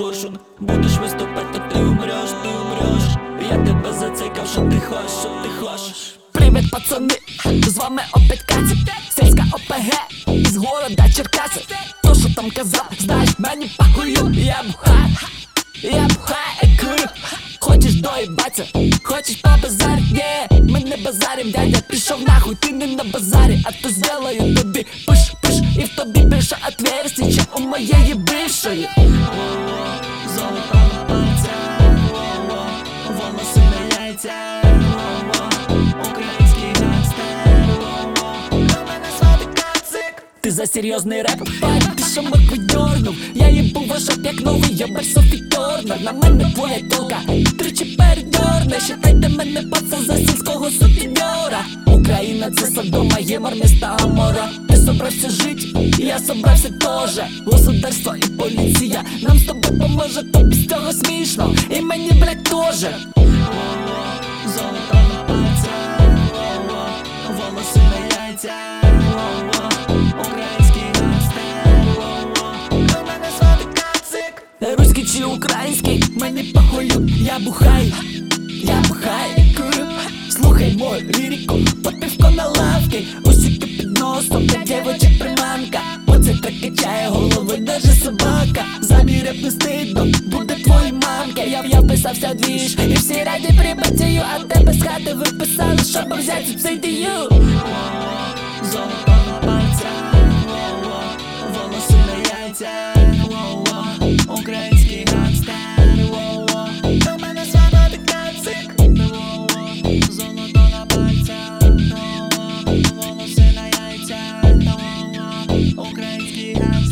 коршун Будеш виступати, ти умреш, ти умреш. Я тебе зацикав, що ти хочеш, що ти хочеш. Привіт, пацани, з вами опять Катя. Сільська ОПГ із города Черкаси. То, що там казав, знаєш, мені похую Я бухаю, я бухаю, і курю. Хочеш доїбаться, хочеш побазарить, є Ми не базарим, дядя, пішов нахуй, ти не на базарі. А то сделаю тобі пиш І в тобі більше отверстий, чим у моєї бившої. Золото во-во, волоси на. Ти за серйозний реп, парень, ти що моркву дьорнув Я їбу вашок як новий йобер Софі Торнер. На мене твоя толка, тричі передьорне. Считайте мене паца за сільського сутіньора. Україна це Содома, Ємар, міста Амора. Ти собрався жить, я собрався теж Государство і поліція. Нам з тобою поможе, тобі з цього смішно. І мені, блядь, теж Золото на пальцях, волоси на яйцях. Руський чи український, мені похую, я бухаю, я бухаю і курю. Слухай мою лірику, попівко на лавки. Усіки під носом, та дівоча приманка Оце так голови, даже собака. Замій реп не буде твої мамки Я, я вписався в двіж, і всі раді прибацію А тебе з хати виписали, щоб взяти субсидію Золото на пальцях, во-во, волоси на во-во, український гангстер, во-во, мене звати Кацик, золото на пальцях, во-во, волоси на во-во, український гангстер,